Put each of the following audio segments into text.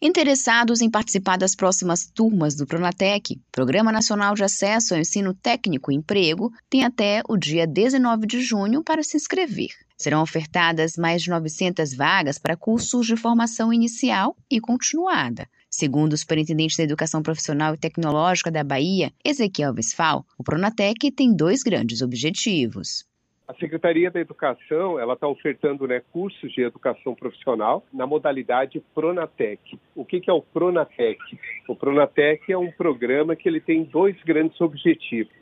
Interessados em participar das próximas turmas do Pronatec, Programa Nacional de Acesso ao Ensino Técnico e Emprego, têm até o dia 19 de junho para se inscrever. Serão ofertadas mais de 900 vagas para cursos de formação inicial e continuada. Segundo o superintendente da Educação Profissional e Tecnológica da Bahia, Ezequiel Visfal, o Pronatec tem dois grandes objetivos. A Secretaria da Educação ela está ofertando né, cursos de educação profissional na modalidade Pronatec. O que, que é o Pronatec? O Pronatec é um programa que ele tem dois grandes objetivos.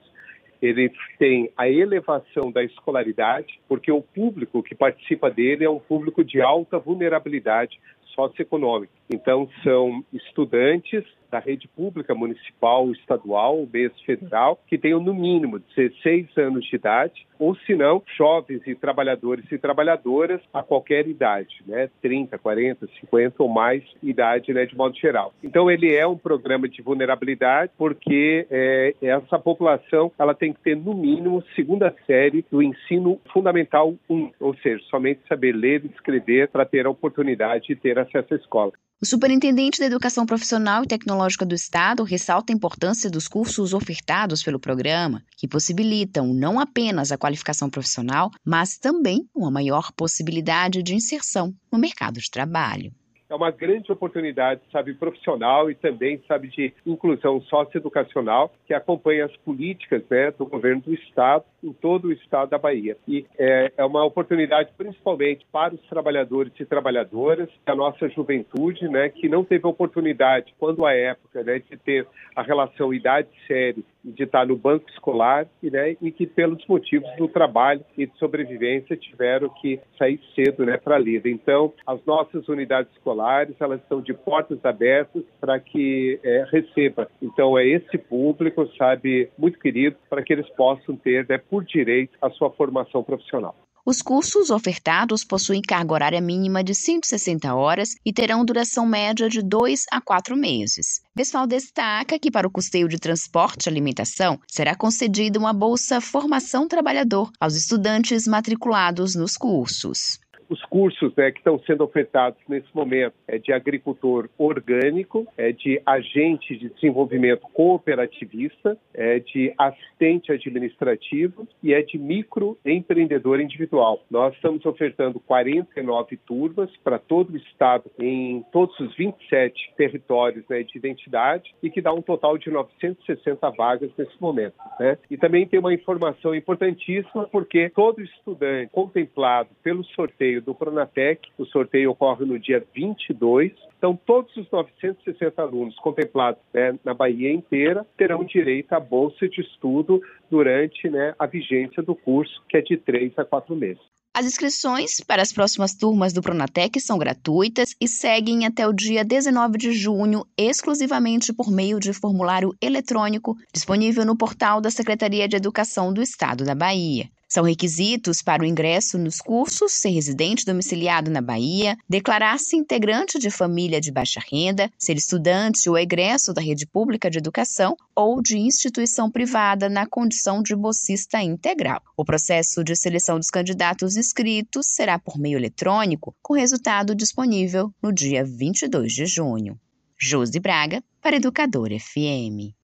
Ele tem a elevação da escolaridade, porque o público que participa dele é um público de alta vulnerabilidade socioeconômica. Então, são estudantes da rede pública municipal, estadual, mesmo federal, que tenham no mínimo 16 anos de idade, ou se não, jovens e trabalhadores e trabalhadoras a qualquer idade, né? 30, 40, 50 ou mais idade, né, de modo geral. Então ele é um programa de vulnerabilidade porque é, essa população ela tem que ter no mínimo segunda série do ensino fundamental 1, ou seja, somente saber ler e escrever para ter a oportunidade de ter acesso à escola. O superintendente da Educação Profissional e Tecnológica do Estado ressalta a importância dos cursos ofertados pelo programa, que possibilitam não apenas a qualificação profissional, mas também uma maior possibilidade de inserção no mercado de trabalho. É uma grande oportunidade, sabe, profissional e também, sabe, de inclusão socioeducacional que acompanha as políticas né, do governo do Estado em todo o Estado da Bahia. E é, é uma oportunidade principalmente para os trabalhadores e trabalhadoras, a nossa juventude, né, que não teve oportunidade, quando a época, né, de ter a relação idade-série de estar no banco escolar e, né, e que pelos motivos do trabalho e de sobrevivência tiveram que sair cedo né, para a lida. Então, as nossas unidades escolares elas estão de portas abertas para que é, receba. Então, é esse público, sabe, muito querido, para que eles possam ter, né, por direito, a sua formação profissional. Os cursos ofertados possuem carga horária mínima de 160 horas e terão duração média de 2 a 4 meses. Vesfal destaca que para o custeio de transporte e alimentação será concedida uma bolsa Formação Trabalhador aos estudantes matriculados nos cursos os cursos né, que estão sendo ofertados nesse momento é de agricultor orgânico, é de agente de desenvolvimento cooperativista, é de assistente administrativo e é de microempreendedor individual. Nós estamos ofertando 49 turmas para todo o estado em todos os 27 territórios né, de identidade e que dá um total de 960 vagas nesse momento. Né? E também tem uma informação importantíssima porque todo estudante contemplado pelo sorteio do Pronatec. O sorteio ocorre no dia 22. Então, todos os 960 alunos contemplados né, na Bahia inteira terão direito à bolsa de estudo durante né, a vigência do curso, que é de três a quatro meses. As inscrições para as próximas turmas do Pronatec são gratuitas e seguem até o dia 19 de junho, exclusivamente por meio de formulário eletrônico disponível no portal da Secretaria de Educação do Estado da Bahia. São requisitos para o ingresso nos cursos ser residente domiciliado na Bahia, declarar-se integrante de família de baixa renda, ser estudante ou egresso da rede pública de educação ou de instituição privada na condição de bolsista integral. O processo de seleção dos candidatos inscritos será por meio eletrônico, com resultado disponível no dia 22 de junho. Josi Braga, para Educador FM.